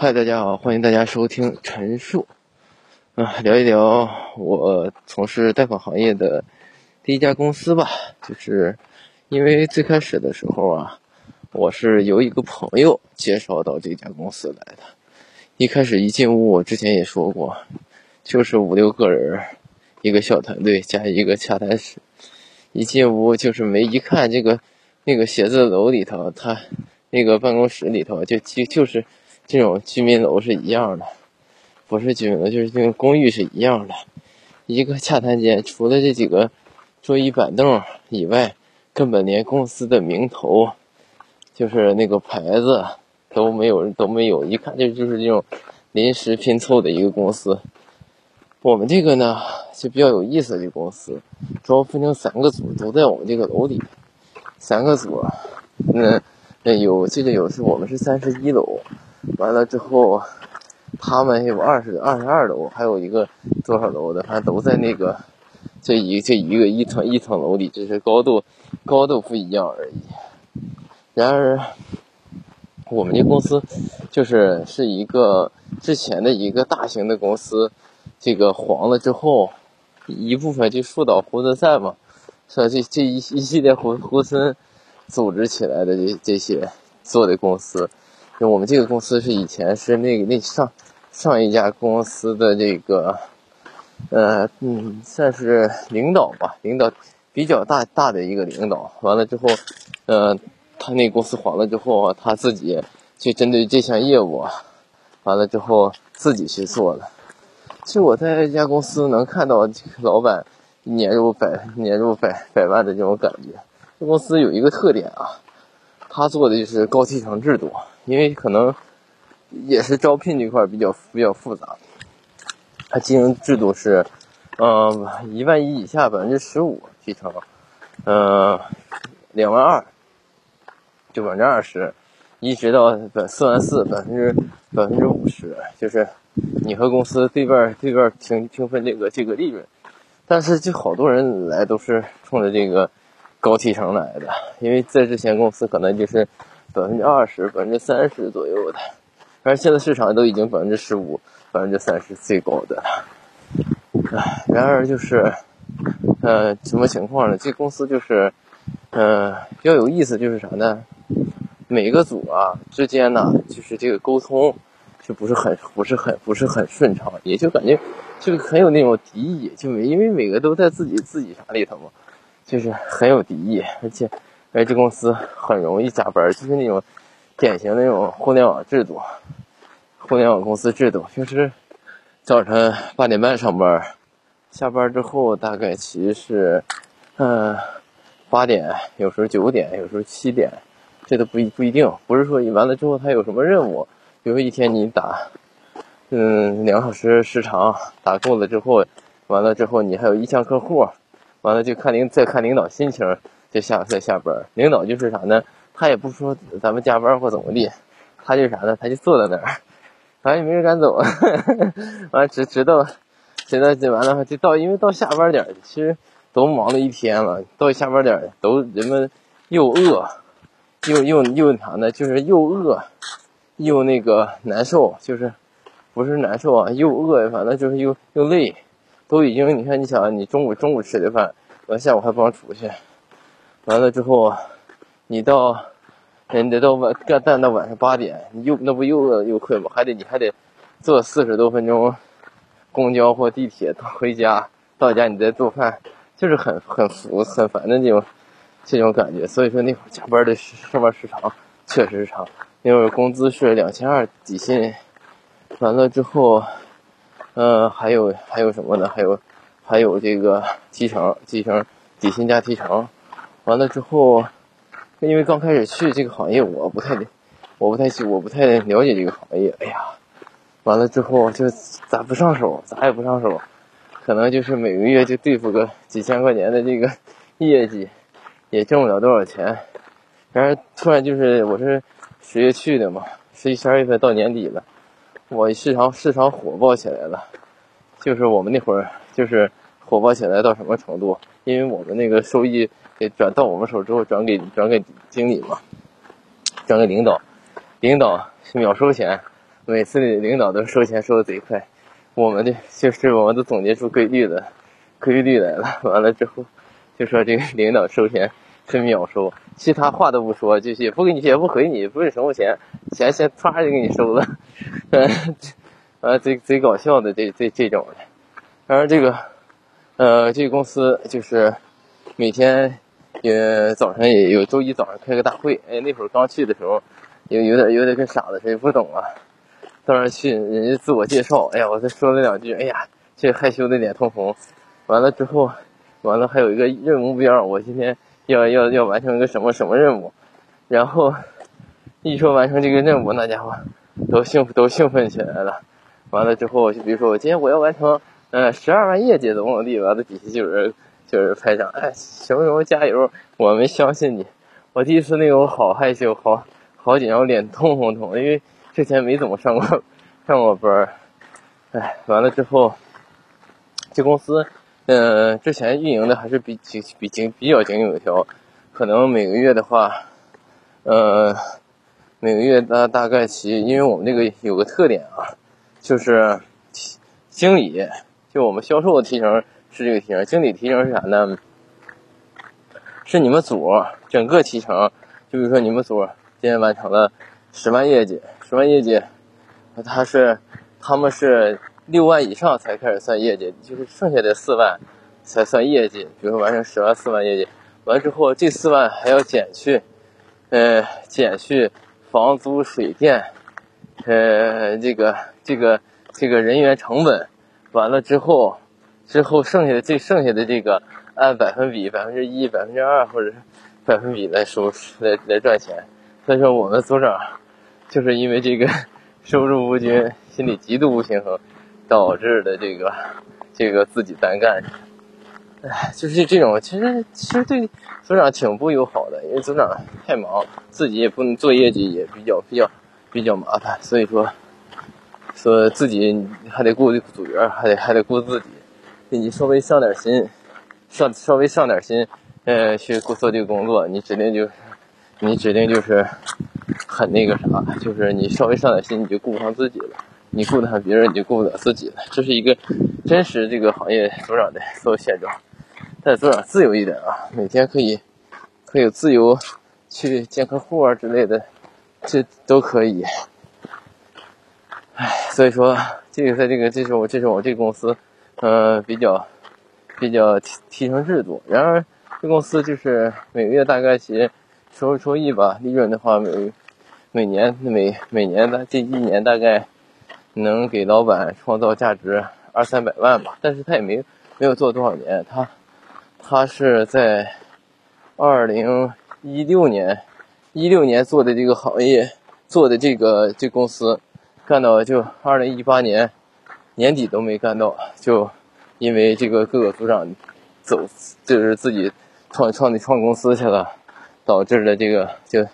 嗨，大家好，欢迎大家收听陈述，啊，聊一聊我从事贷款行业的第一家公司吧。就是因为最开始的时候啊，我是由一个朋友介绍到这家公司来的。一开始一进屋，我之前也说过，就是五六个人，一个小团队加一个洽谈室。一进屋就是没一看这个那个写字楼里头，他那个办公室里头就就就是这种居民楼是一样的，不是居民楼就是这种公寓是一样的。一个洽谈间，除了这几个桌椅板凳以外，根本连公司的名头，就是那个牌子都没有都没有，一看就就是这种临时拼凑的一个公司。我们这个呢就比较有意思，这公司主要分成三个组，都在我们这个楼里。三个组，那那有这个有是我们是三十一楼，完了之后他们有二十二十二楼，还有一个多少楼的，反正都在那个这一这一个一层一层楼里，只是高度高度不一样而已。然而我们这公司就是是一个之前的一个大型的公司。这个黄了之后，一部分就树倒猢狲散嘛，说这这一一系列猢猢狲组织起来的这这些做的公司，就我们这个公司是以前是那个那上上一家公司的这个，呃嗯算是领导吧，领导比较大大的一个领导，完了之后，呃他那公司黄了之后，他自己去针对这项业务，完了之后自己去做了。其实我在这家公司能看到老板年入百年入百百万的这种感觉。这公司有一个特点啊，他做的就是高提成制度，因为可能也是招聘这块比较比较复杂。他经营制度是，嗯，一万一以下百分之十五提成，嗯，两万二就百分之二十，一直到百四万四百分之百分之五十，就是。你和公司对半对半平平分这个这个利润，但是就好多人来都是冲着这个高提成来的，因为在之前公司可能就是百分之二十、百分之三十左右的，反正现在市场都已经百分之十五、百分之三十最高的了。唉，然而就是，呃，什么情况呢？这公司就是，嗯，比较有意思，就是啥呢？每个组啊之间呢，就是这个沟通。就不是很不是很不是很顺畅，也就感觉就很有那种敌意，就没因为每个都在自己自己啥里头嘛，就是很有敌意，而且而这公司很容易加班，就是那种典型那种互联网制度，互联网公司制度，就是早晨八点半上班，下班之后大概其实是嗯八点，有时候九点，有时候七点，这都不一不一定，不是说你完了之后他有什么任务。比如一天你打，嗯，两小时时长打够了之后，完了之后你还有意向客户，完了就看领再看领导心情，就下再下班。领导就是啥呢？他也不说咱们加班或怎么地，他就啥呢？他就坐在那儿，反正也没人敢走。完直直到，直到这完了就到，因为到下班点其实都忙了一天了，到下班点都人们又饿，又又又啥呢？就是又饿。又那个难受，就是不是难受啊，又饿，反正就是又又累，都已经你看，你想你中午中午吃的饭，完下午还不让出去，完了之后，你到，你得到晚干干到晚上八点，你又那不又饿又困吗？还得你还得坐四十多分钟公交或地铁到回家，到家你再做饭，就是很很服很烦的那种这种感觉。所以说那会儿加班的上班时长确实长。因为工资是两千二底薪，完了之后，嗯，还有还有什么呢？还有还有这个提成，提成底薪加提成，完了之后，因为刚开始去这个行业，我不太，我不太，我不太了解这个行业。哎呀，完了之后就咋不上手，咋也不上手，可能就是每个月就对付个几千块钱的这个业绩，也挣不了多少钱。然后突然就是我是。十月去的嘛，十一、十二月份到年底了，我市场市场火爆起来了，就是我们那会儿就是火爆起来到什么程度？因为我们那个收益给转到我们手之后，转给转给经理嘛，转给领导，领导秒收钱，每次领导都收钱收的贼快，我们的就是我们都总结出规律了，规律来了。完了之后就说这个领导收钱是秒收，其他话都不说，就是也不给你也不回你，不是什么钱，钱先唰就给你收了，呃，贼贼搞笑的这这这种的。然后这个呃，这个公司就是每天也早上也有周一早上开个大会，哎，那会儿刚去的时候有有点有点跟傻子似的，不懂啊。到那去，人家自我介绍，哎呀，我再说了两句，哎呀，这害羞的脸通红。完了之后，完了还有一个任务目标，我今天要要要完成一个什么什么任务。然后一说完成这个任务，那家伙都兴都兴奋起来了。完了之后，就比如说我今天我要完成，呃，十二万业绩怎么怎么地，完了底下就有人就是拍掌，哎，什么什么加油，我们相信你。我第一次那个我好害羞，好好紧张，脸通红通红，因为。之前没怎么上过 上过班儿，哎，完了之后，这公司，嗯，之前运营的还是比比比经比较井井有条，可能每个月的话，呃，每个月大大概其，因为我们这个有个特点啊，就是经理，就我们销售的提成是这个提成，经理提成是啥呢？是你们组整个提成，就比如说你们组今天完成了十万业绩。十万业绩，他是，他们是六万以上才开始算业绩，就是剩下的四万才算业绩。比如说完成十万四万业绩，完之后这四万还要减去，呃，减去房租、水电，呃，这个这个这个人员成本，完了之后，之后剩下的这剩下的这个按百分比，百分之一、百分之二或者百分比来收来来赚钱。所以说我们组长。就是因为这个 收入不均，心里极度不平衡，导致的这个这个自己单干。哎，就是这种，其实其实对组长挺不友好的，因为组长太忙，自己也不能做业绩，也比较比较比较麻烦。所以说，说自己还得顾组员，还得还得顾自己。你稍微上点心，上稍微上点心，呃，去做这个工作，你指定就，你指定就是。很那个啥，就是你稍微上点心，你就顾不上自己了；你顾得上别人，你就顾不了自己了。这是一个真实这个行业组长的所有现状。但组长自由一点啊，每天可以可以自由去见客户啊之类的，这都可以。唉，所以说这个在这个这是我这是我这个公司，呃，比较比较提提升制度。然而这公司就是每个月大概其收入收益吧，利润的话每。每年每每年的这一年大概能给老板创造价值二三百万吧，但是他也没没有做多少年，他他是在二零一六年一六年做的这个行业做的这个这公司干到就二零一八年年底都没干到，就因为这个各个组长走就是自己创创的创公司去了，导致了这个就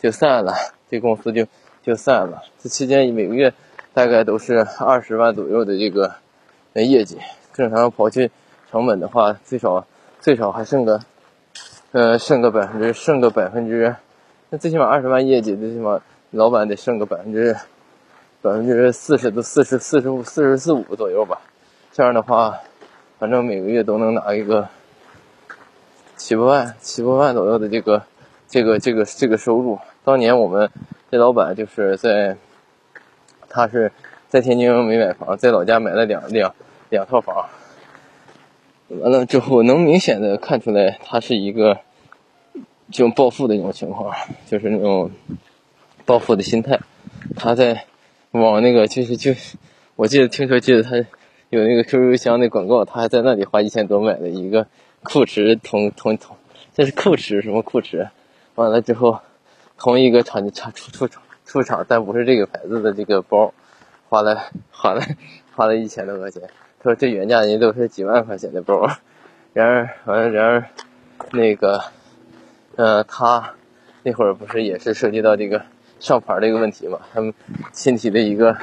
就散了。这公司就就散了。这期间每个月大概都是二十万左右的这个业绩，正常刨去成本的话，最少最少还剩个呃剩个百分之剩个百分之，那最起码二十万业绩，最起码老板得剩个百分之百分之四十到四十四十五四十四五左右吧。这样的话，反正每个月都能拿一个七八万七八万左右的这个这个这个这个收入。当年我们这老板就是在，他是在天津没买房，在老家买了两两两套房。完了之后，能明显的看出来，他是一个这种暴富的一种情况，就是那种暴富的心态。他在往那个就是就是，我记得听说记得他有那个 QQ 邮箱那广告，他还在那里花一千多买了一个酷驰同同同，这是酷驰什么酷驰？完了之后。同一个厂厂出出厂出厂，但不是这个牌子的这个包，花了花了花了一千多块钱。他说这原价人家都是几万块钱的包，然而完了然而那个呃他那会儿不是也是涉及到这个上牌的一个问题嘛？他们身体的一个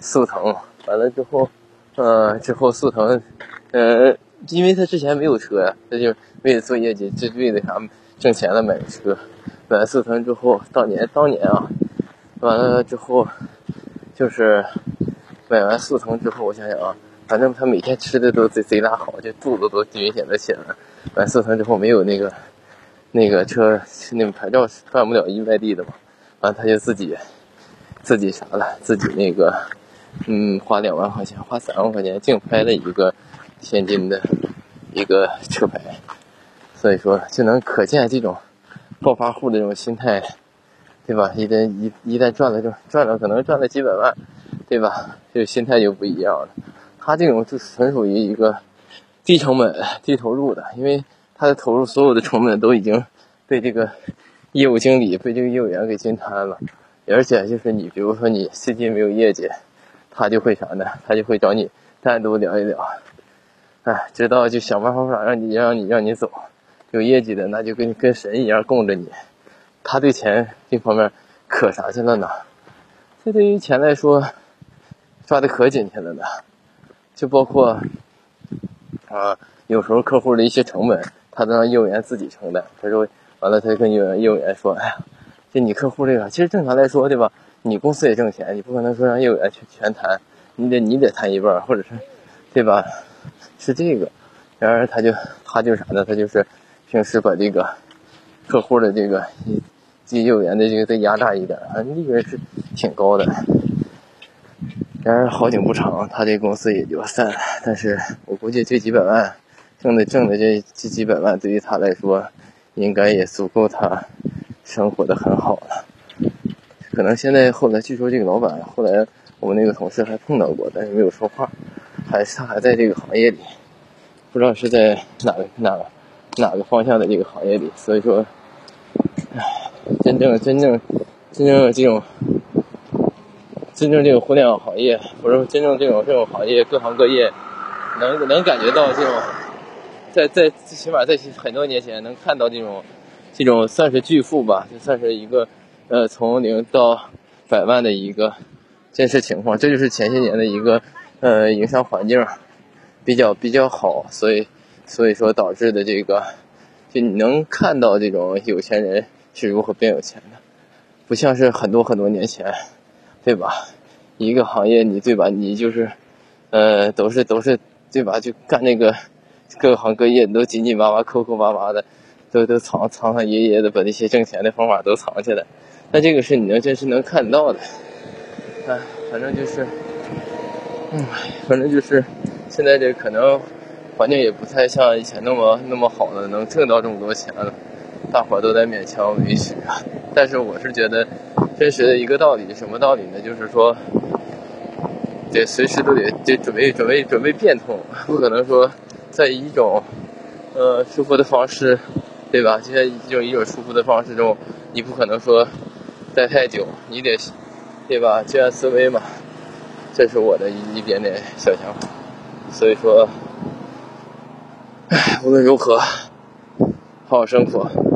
速腾，完了之后呃之后速腾呃因为他之前没有车呀，他就为了做业绩，就为了啥挣钱了买个车。买速腾之后，当年当年啊，完了之后，就是买完速腾之后，我想想啊，反正他每天吃的都贼贼拉好，就肚子都明显的起来。买速腾之后没有那个那个车那个牌照办不了一外地的嘛，完他就自己自己啥了，自己那个嗯花两万块钱，花三万块钱竞拍了一个天津的一个车牌，所以说就能可见这种暴发户的这种心态。对吧？一旦一一旦赚了就赚了，可能赚了几百万，对吧？这个心态就不一样了。他这种就纯属于一个低成本、低投入的，因为他的投入所有的成本都已经被这个业务经理、被这个业务员给均摊了。而且就是你，比如说你最近没有业绩，他就会啥呢？他就会找你单独聊一聊，哎，直到就想办法让你让你让你走。有业绩的那就跟跟神一样供着你。他对钱这方面可啥去了呢？这对于钱来说，抓的可紧去了呢。就包括啊，有时候客户的一些成本，他都让业务员自己承担。他说完了，他就跟业务业务员说：“哎呀，就你客户这个，其实正常来说，对吧？你公司也挣钱，你不可能说让业务员全全谈，你得你得谈一半，或者是对吧？是这个。然而他就他就啥呢？他就是平时把这个客户的这个。业务员的这个再压榨一点，反正利润是挺高的。然而好景不长，他这公司也就散了。但是我估计这几百万挣的挣的这这几百万，对于他来说，应该也足够他生活的很好了。可能现在后来据说这个老板后来我们那个同事还碰到过，但是没有说话，还是他还在这个行业里，不知道是在哪个哪个哪个方向的这个行业里。所以说，唉。真正真正真正这种真正这个互联网行业，不是真正这种这种行业，各行各业能能感觉到这种，在在最起码在很多年前能看到这种这种算是巨富吧，就算是一个呃从零到百万的一个真实情况。这就是前些年的一个呃营商环境比较比较好，所以所以说导致的这个就你能看到这种有钱人。是如何变有钱的？不像是很多很多年前，对吧？一个行业，你对吧？你就是，呃，都是都是对吧？就干那个各行各业都紧紧巴巴、抠抠巴巴的，都都藏藏藏掖掖的，把那些挣钱的方法都藏起来。那这个是你能真实能看到的。哎，反正就是，嗯，反正就是，现在这可能环境也不太像以前那么那么好了，能挣到这么多钱了。大伙都在勉强维持啊，但是我是觉得，真实的一个道理，什么道理呢？就是说，得随时都得得准备准备准备变通，不可能说在一种呃舒服的方式，对吧？就在一种一种舒服的方式中，你不可能说待太久，你得对吧？居安思危嘛，这是我的一一点点小想法。所以说，唉，无论如何。好好生活。